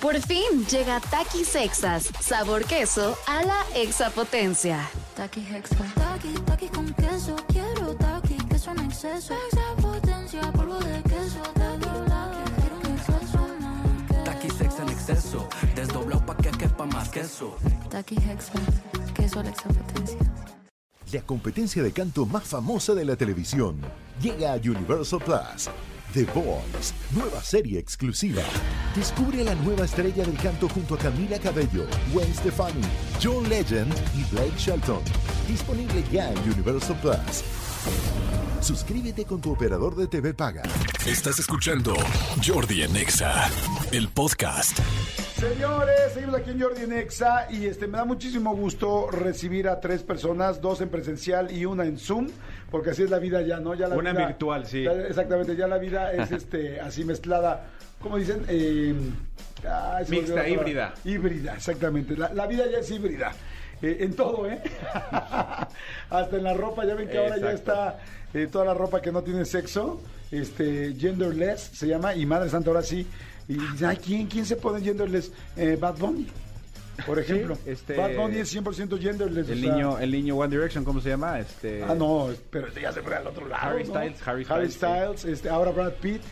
Por fin llega Takis Sexas, sabor queso a la exapotencia. Taki Hexa. Taki, taki con queso. Quiero taki, queso en exceso. Exapotencia, polvo de queso. Taki, taki, quiero un exceso más. Taki sex en exceso, desdoblado pa' que quepa más queso. Taki Hexa. Queso a la exapotencia. La competencia de canto más famosa de la televisión llega a Universal Plus. The Voice, nueva serie exclusiva. Descubre a la nueva estrella del canto junto a Camila Cabello, Gwen Stefani, John Legend y Blake Shelton. Disponible ya en Universal Plus. Suscríbete con tu operador de TV Paga. Estás escuchando Jordi en Exa, el podcast. Señores, seguimos aquí en Jordi en Exa y este me da muchísimo gusto recibir a tres personas, dos en presencial y una en Zoom, porque así es la vida ya, ¿no? Ya la Una vida- virtual, sí. ya- exactamente, ya la vida es este así mezclada, ¿cómo dicen? Eh, Mixta, híbrida. Híbrida, exactamente. La, la vida ya es híbrida. Eh, en todo, ¿eh? Hasta en la ropa, ya ven que ahora ya está eh, toda la ropa que no tiene sexo, este, genderless se llama, y Madre Santa ahora sí. Y dicen, ay, ¿quién, ¿quién se pone genderless? Eh, Bad Bunny, por ejemplo. este- Bad Bunny es 100% genderless. o El sea- niño, el niño One Direction, ¿cómo se llama? Este, Ah, no, pero este ya se fue al otro lado. Harry ¿no? Styles, Harry Harry Styles, Styles, este, ahora Brad Pitt,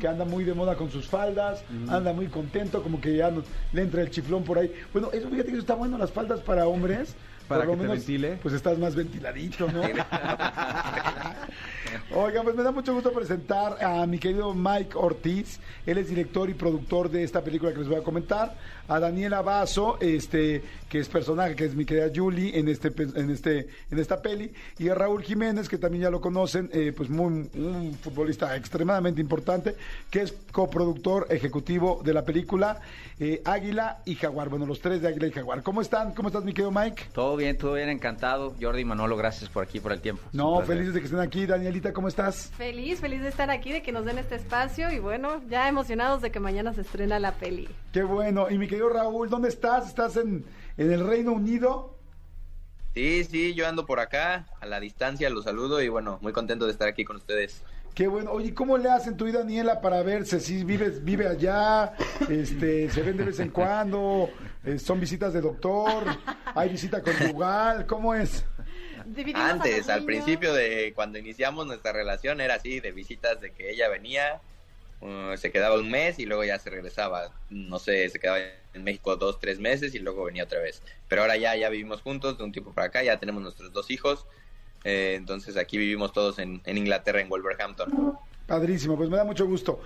que anda muy de moda con sus faldas, anda muy contento, como que ya no- le entra el chiflón por ahí. Bueno, eso fíjate que eso está bueno, las faldas para hombres. Para por lo que te menos, ventile. Pues estás más ventiladito, ¿no? Oigan, pues me da mucho gusto presentar a mi querido Mike Ortiz. Él es director y productor de esta película que les voy a comentar. A Daniela Basso, este, que es personaje, que es mi querida Julie en este, pe- en este, en esta peli. Y a Raúl Jiménez, que también ya lo conocen, eh, pues muy, un futbolista extremadamente importante, que es coproductor ejecutivo de la película eh, Águila y Jaguar. Bueno, los tres de Águila y Jaguar. ¿Cómo están? ¿Cómo estás, mi querido Mike? Todo bien, todo bien, encantado. Jordi y Manolo, gracias por aquí, por el tiempo. No, felices de que estén aquí. Danielita, ¿cómo estás? Feliz, feliz de estar aquí, de que nos den este espacio y bueno, ya emocionados de que mañana se estrena la peli. Qué bueno. Y mi querido Raúl, ¿dónde estás? ¿Estás en, en el Reino Unido? Sí, sí, yo ando por acá, a la distancia, los saludo y bueno, muy contento de estar aquí con ustedes. Qué bueno. Oye, ¿cómo le hacen tú y Daniela para verse? Si vives, vive allá, este, se ven de vez en cuando, eh, son visitas de doctor, hay visita conjugal, ¿cómo es? Dividimos Antes, al principio de cuando iniciamos nuestra relación era así, de visitas de que ella venía, uh, se quedaba un mes y luego ya se regresaba, no sé, se quedaba en México dos, tres meses y luego venía otra vez. Pero ahora ya, ya vivimos juntos de un tiempo para acá, ya tenemos nuestros dos hijos, eh, entonces aquí vivimos todos en, en Inglaterra, en Wolverhampton. Padrísimo, pues me da mucho gusto.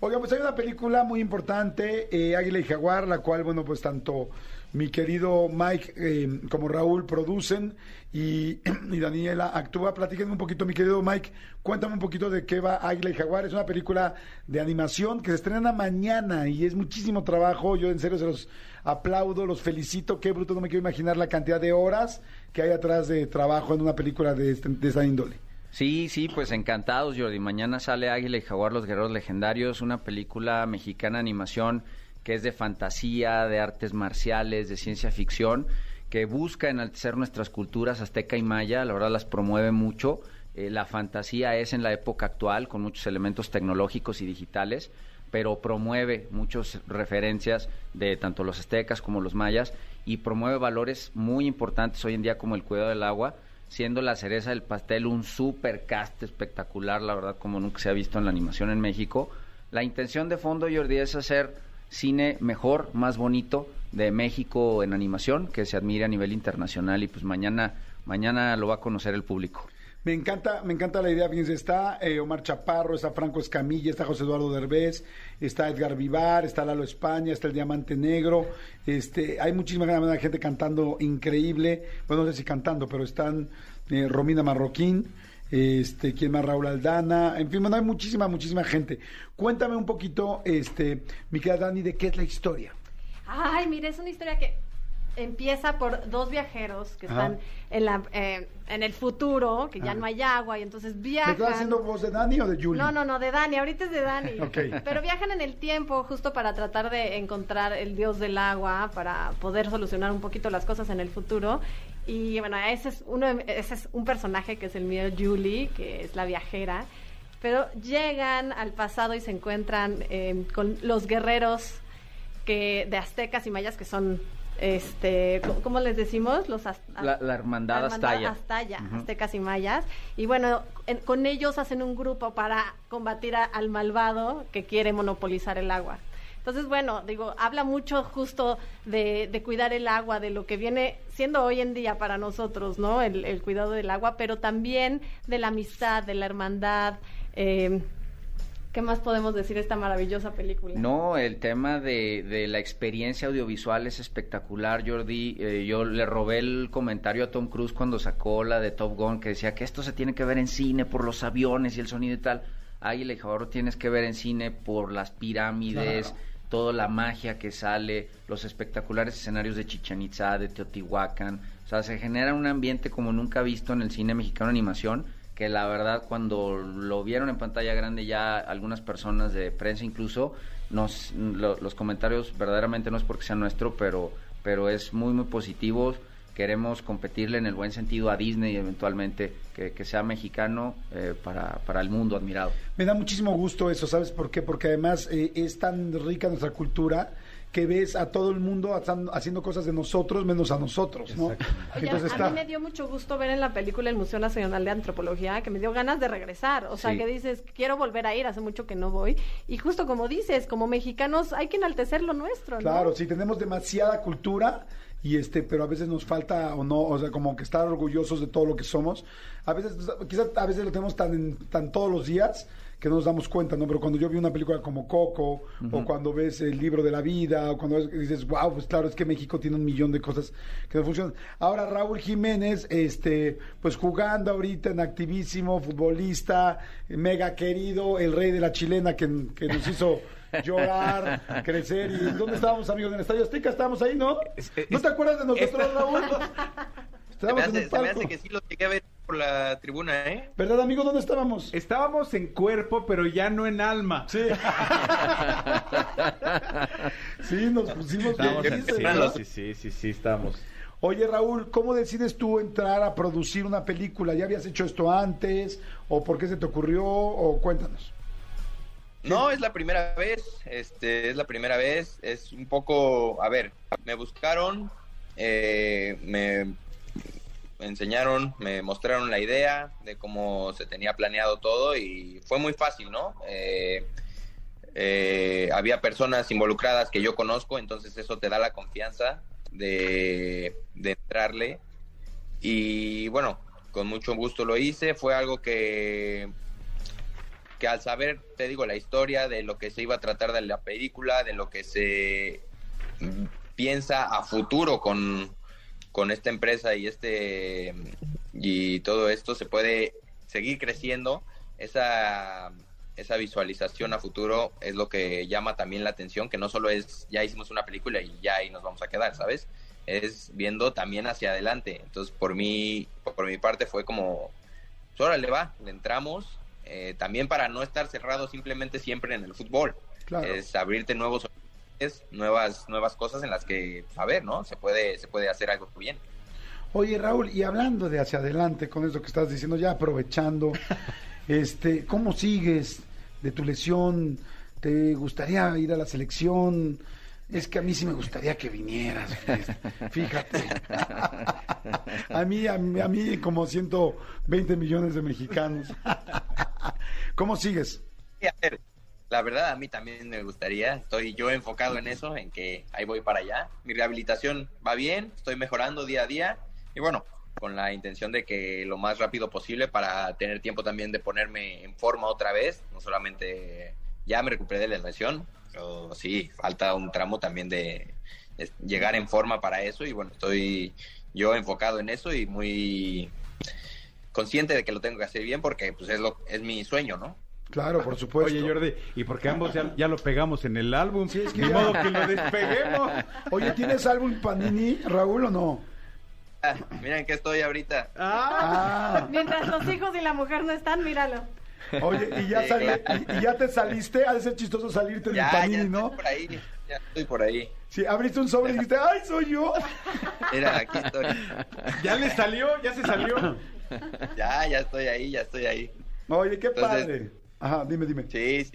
Oiga, pues hay una película muy importante, eh, Águila y Jaguar, la cual, bueno, pues tanto mi querido Mike eh, como Raúl producen y, Daniela actúa. Platíquenme un poquito, mi querido Mike, cuéntame un poquito de qué va Águila y Jaguar. Es una película de animación que se estrena mañana y es muchísimo trabajo. Yo en serio se los aplaudo, los felicito. Qué bruto, no me quiero imaginar la cantidad de horas que hay atrás de trabajo en una película de, este- de esta índole. Sí, sí, pues encantados, Jordi. Mañana sale Águila y Jaguar, los guerreros legendarios, una película mexicana de animación que es de fantasía, de artes marciales, de ciencia ficción, que busca enaltecer nuestras culturas azteca y maya, la verdad las promueve mucho. Eh, la fantasía es en la época actual, con muchos elementos tecnológicos y digitales, pero promueve muchas referencias de tanto los aztecas como los mayas y promueve valores muy importantes hoy en día como el cuidado del agua, siendo la cereza del pastel un super cast espectacular, la verdad, como nunca se ha visto en la animación en México. La intención de fondo, Jordi, es hacer cine mejor, más bonito de México en animación, que se admire a nivel internacional y pues mañana, mañana lo va a conocer el público. Me encanta, me encanta la idea. Fíjense, está eh, Omar Chaparro, está Franco Escamilla, está José Eduardo Derbez, está Edgar Vivar, está Lalo España, está el Diamante Negro. Este, hay muchísima gente cantando increíble. Bueno, no sé si cantando, pero están eh, Romina Marroquín, este, quién más Raúl Aldana, en fin, bueno, hay muchísima, muchísima gente. Cuéntame un poquito, este, mi querida Dani, de qué es la historia. Ay, mire, es una historia que empieza por dos viajeros que Ajá. están en, la, eh, en el futuro, que ya Ajá. no hay agua y entonces ¿Me viajan. estás haciendo voz de Dani o de Julie? No, no, no, de Dani, ahorita es de Dani. Ok. Pero viajan en el tiempo justo para tratar de encontrar el dios del agua, para poder solucionar un poquito las cosas en el futuro. Y bueno, ese es, uno, ese es un personaje que es el mío, Julie, que es la viajera. Pero llegan al pasado y se encuentran eh, con los guerreros que de aztecas y mayas que son este ¿cómo les decimos? Los az- La- la hermandad. Aztaya, Ujú. aztecas y mayas. Y bueno, en- con ellos hacen un grupo para combatir a- al malvado que quiere monopolizar el agua. Entonces, bueno, digo, habla mucho justo de, de cuidar el agua, de lo que viene siendo hoy en día para nosotros, ¿no? El, cuidado del agua, pero también de la amistad, de la hermandad. eh, ¿Qué más podemos decir de esta maravillosa película? No, el tema de, de la experiencia audiovisual es espectacular, Jordi. Eh, yo le robé el comentario a Tom Cruise cuando sacó la de Top Gun, que decía que esto se tiene que ver en cine por los aviones y el sonido y tal. Águila y Jaguar tienes que ver en cine por las pirámides, toda la magia que sale, los espectaculares escenarios de Chichen Itza, de Teotihuacán. O sea, se genera un ambiente como nunca visto en el cine mexicano animación que la verdad cuando lo vieron en pantalla grande ya algunas personas de prensa incluso nos lo- los comentarios verdaderamente no es porque sea nuestro pero pero es muy muy positivo queremos competirle en el buen sentido a Disney eventualmente que, que sea mexicano eh, para, para el mundo admirado Me da muchísimo gusto eso, ¿sabes por qué? Porque además eh, es tan rica nuestra cultura que ves a todo el mundo haciendo cosas de nosotros menos a nosotros, ¿no? Oye, Entonces a está... mí me dio mucho gusto ver en la película el Museo Nacional de Antropología, que me dio ganas de regresar. O sea, Sí. que dices, quiero volver a ir, hace mucho que no voy. Y justo como dices, como mexicanos hay que enaltecer lo nuestro, ¿no? Claro, sí, tenemos demasiada cultura y este, pero a veces nos falta o no, o sea, como que estar orgullosos de todo lo que somos. A veces, quizás a veces lo tenemos tan, tan todos los días que no nos damos cuenta, ¿no? Pero cuando yo vi una película como Coco, o cuando ves el libro de la vida, o cuando ves- dices, wow, pues claro, es que México tiene un millón de cosas que no funcionan. Ahora Raúl Jiménez, este, pues jugando ahorita en activísimo, futbolista, mega querido, el rey de la chilena que, que nos hizo llorar, crecer. ¿Y dónde estábamos, amigos? En el Estadio Azteca estábamos ahí, ¿no? ¿No te acuerdas de nosotros, Raúl? Se me, Estábamos en el se me palco. hace que sí lo llegué a ver por la tribuna, ¿eh? ¿Verdad, amigo? ¿Dónde estábamos? Estábamos en cuerpo, pero ya no en alma. Sí. sí, nos pusimos Estábamos en- felices, sí, ¿no? sí, sí, sí, sí, estábamos. Oye, Raúl, ¿cómo decides tú entrar a producir una película? ¿Ya habías hecho esto antes? ¿O por qué se te ocurrió? O cuéntanos. No, es la primera vez, este, es la primera vez, es un poco, a ver, me buscaron, eh, me enseñaron, me mostraron la idea de cómo se tenía planeado todo y fue muy fácil, ¿no? Eh, eh, había personas involucradas que yo conozco, entonces eso te da la confianza de, de entrarle y bueno, con mucho gusto lo hice, fue algo que que al saber, te digo, la historia de lo que se iba a tratar de la película, de lo que se mm, piensa a futuro con, con esta empresa y este y todo esto se puede seguir creciendo, esa esa visualización a futuro es lo que llama también la atención, que no solo es ya hicimos una película y ya ahí nos vamos a quedar, ¿sabes? Es viendo también hacia adelante. Entonces, por mí, por mi parte fue como, pues, órale va, le entramos, eh, también para no estar cerrado simplemente siempre en el fútbol. Claro. Es abrirte nuevos nuevas, nuevas cosas en las que, a ver, ¿no? Se puede, se puede hacer algo bien. Oye, Raúl, y hablando de hacia adelante con eso que estás diciendo, ya aprovechando, este, ¿cómo sigues de tu lesión? ¿Te gustaría ir a la selección? Es que a mí sí me gustaría que vinieras, fíjate. A mí, a mí, a mí como 120 millones de mexicanos. ¿Cómo sigues? A ver, la verdad a mí también me gustaría, estoy yo enfocado en eso, en que ahí voy para allá. Mi rehabilitación va bien, estoy mejorando día a día y bueno, con la intención de que lo más rápido posible para tener tiempo también de ponerme en forma otra vez, no solamente ya me recuperé de la lesión, pero sí, falta un tramo también de llegar en forma para eso y bueno, estoy yo enfocado en eso y muy consciente de que lo tengo que hacer bien porque pues es lo es mi sueño, ¿no? Claro, por supuesto. Oye, Jordi, ¿y porque ambos ya, ya lo pegamos en el álbum? Sí, es que Ni ya- modo que lo despeguemos. Oye, ¿tienes álbum Panini, Raúl, o no? Ah, miren que estoy ahorita. Ah, Mientras los hijos y la mujer no están, míralo. oye, y ya, Sí, sali- claro. y, y ya te saliste, ha de ser chistoso salirte del Panini, ya ¿no? estoy por ahí, ya estoy por ahí. Sí, abriste un sobre y dijiste, ¡ay, soy yo! Mira, aquí estoy. ¿Ya le salió? ¿Ya se salió? Ya, ya estoy ahí, ya estoy ahí. Oye, qué Entonces- padre. Ajá, dime, dime. Sí, sí.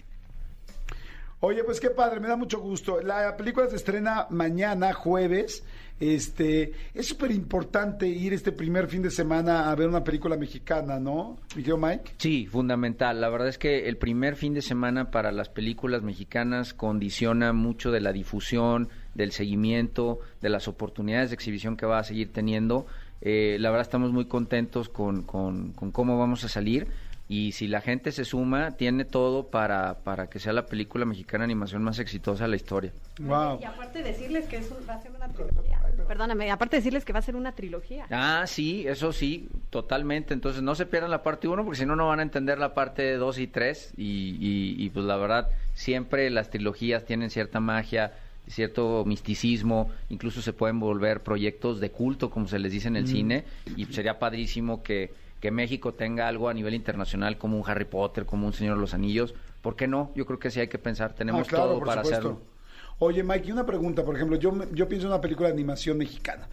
Oye, pues qué padre, me da mucho gusto. La película se estrena mañana, jueves. Este, es súper importante ir este primer fin de semana a ver una película mexicana, ¿no? ¿Mi querido Mike? Sí, fundamental. La verdad es que el primer fin de semana para las películas mexicanas condiciona mucho de la difusión, del seguimiento, de las oportunidades de exhibición que va a seguir teniendo. Eh, la verdad estamos muy contentos con, con, con cómo vamos a salir y si la gente se suma, tiene todo para, para que sea la película mexicana de animación más exitosa de la historia. Wow. Y aparte decirles que es un- va a ser una trilogía. Perdóname, aparte decirles que va a ser una trilogía. Ah, sí, eso sí, totalmente. Entonces no se pierdan la parte 1 porque si no, no van a entender la parte 2 y 3. Y, y, y, pues la verdad, siempre las trilogías tienen cierta magia, cierto misticismo. Incluso se pueden volver proyectos de culto, como se les dice en el cine. Y sería padrísimo que, que México tenga algo a nivel internacional como un Harry Potter, como un Señor de los Anillos. ¿Por qué no? Yo creo que sí hay que pensar. Tenemos Ah, claro, todo para supuesto. hacerlo. Oye, Mike, y una pregunta, por ejemplo, yo, yo pienso en una película de animación mexicana.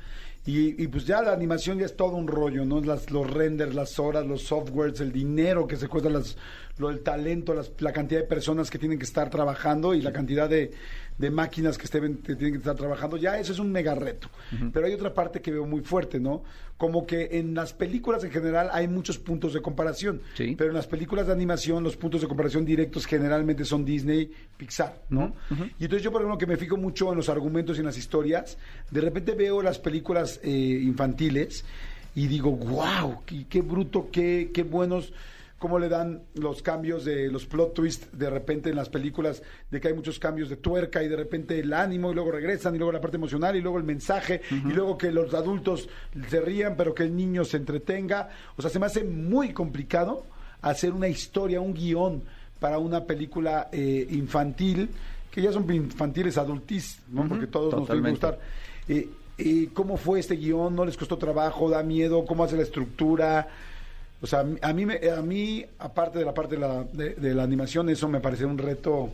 Y, y pues ya la animación ya es todo un rollo, ¿no? Las, los renders, las horas, los softwares, el dinero que se cuesta, las, lo, el talento, las- la cantidad de personas que tienen que estar trabajando y la cantidad de, de máquinas que, estén, que tienen que estar trabajando. Ya eso es un mega reto. Pero hay otra parte que veo muy fuerte, ¿no? Como que en las películas en general hay muchos puntos de comparación. Sí. Pero en las películas de animación, los puntos de comparación directos generalmente son Disney, Pixar, ¿no? Y entonces yo, por ejemplo, que me fijo mucho en los argumentos y en las historias, de repente veo las películas eh, infantiles y digo, wow, qué, qué bruto, qué, qué buenos, cómo le dan los cambios de los plot twists de repente en las películas, de que hay muchos cambios de tuerca y de repente el ánimo y luego regresan y luego la parte emocional y luego el mensaje y luego que los adultos se rían pero que el niño se entretenga. O sea, se me hace muy complicado hacer una historia, un guion para una película eh, infantil, que ya son infantiles adultis, ¿no? Porque todos nos Totalmente. gustar. Eh, eh, ¿Cómo fue este guion? ¿No les costó trabajo? ¿Da miedo? ¿Cómo hace la estructura? O sea, a mí, a mí aparte de la parte de la, de, de la animación, eso me parece un reto.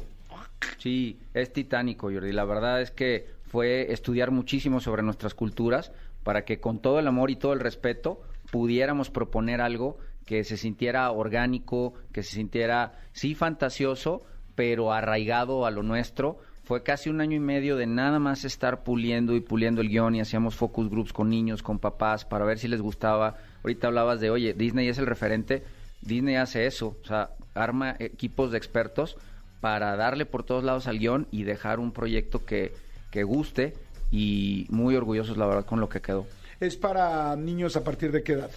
Sí, es titánico, Jordi. La verdad es que fue estudiar muchísimo sobre nuestras culturas para que con todo el amor y todo el respeto pudiéramos proponer algo que se sintiera orgánico, que se sintiera, sí, fantasioso, pero arraigado a lo nuestro. Fue casi un año y medio de nada más estar puliendo y puliendo el guion y hacíamos focus groups con niños, con papás, para ver si les gustaba. Ahorita hablabas de, oye, Disney es el referente. Disney hace eso, o sea, arma equipos de expertos para darle por todos lados al guion y dejar un proyecto que, que guste y muy orgullosos, la verdad, con lo que quedó. ¿Es para niños a partir de qué edad?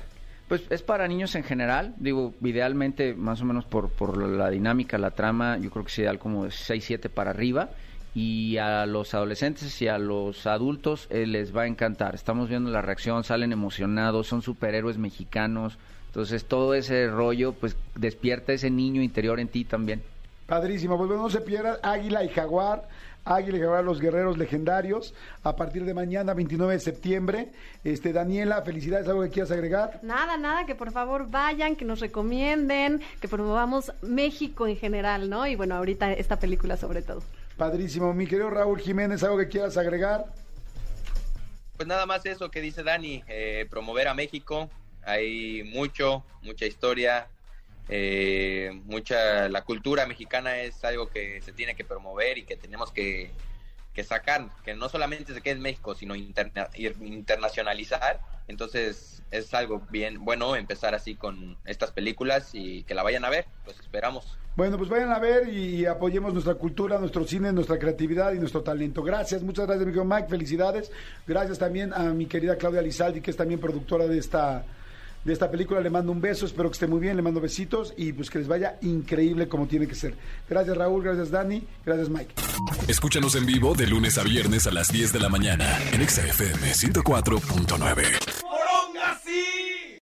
Pues es para niños en general, digo, idealmente, más o menos por, por la dinámica, la trama, yo creo que es ideal como de 6, 7 para arriba. Y a los adolescentes y a los adultos eh, les va a encantar. Estamos viendo la reacción, salen emocionados, son superhéroes mexicanos. Entonces todo ese rollo, pues despierta ese niño interior en ti también. Padrísimo. Pues bueno, no se pierdan Águila y Jaguar. Águila y Jaguar, los guerreros legendarios. A partir de mañana, 29 de septiembre. Este, Daniela, felicidades. ¿Algo que quieras agregar? Nada, nada, que por favor vayan, que nos recomienden, que promovamos México en general, ¿no? Y bueno, ahorita esta película sobre todo. Padrísimo. Mi querido Raúl Jiménez, ¿algo que quieras agregar? Pues nada más eso que dice Dani, eh, promover a México. Hay mucho, mucha historia, eh, mucha. La cultura mexicana es algo que se tiene que promover y que tenemos que, sacar, que no solamente se quede en México, sino interna- internacionalizar. Entonces es algo bien bueno empezar así con estas películas y que la vayan a ver. Los esperamos. Bueno, pues vayan a ver y apoyemos nuestra cultura, nuestro cine, nuestra creatividad y nuestro talento. Gracias, muchas gracias, mi Mike, felicidades. Gracias también a mi querida Claudia Lizaldi, que es también productora de esta, de esta película. Le mando un beso, espero que esté muy bien, le mando besitos y pues que les vaya increíble como tiene que ser. Gracias, Raúl, gracias, Dani, gracias, Mike. Escúchanos en vivo de lunes a viernes a las 10 de la mañana en Exa FM 104.9.